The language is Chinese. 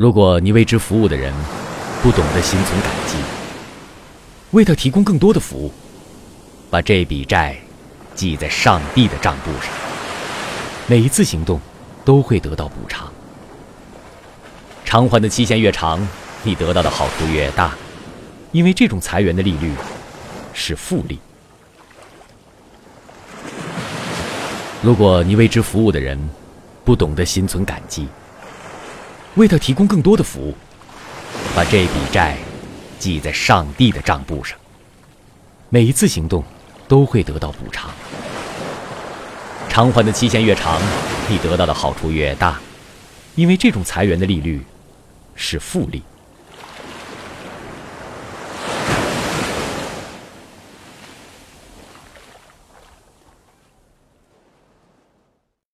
如果你为之服务的人不懂得心存感激，为他提供更多的服务，把这笔债记在上帝的账簿上，每一次行动都会得到补偿。偿还的期限越长，你得到的好处越大，因为这种裁员的利率是复利。如果你为之服务的人不懂得心存感激，为他提供更多的服务，把这笔债记在上帝的账簿上，每一次行动都会得到补偿。偿还的期限越长，你得到的好处越大，因为这种裁员的利率是复利。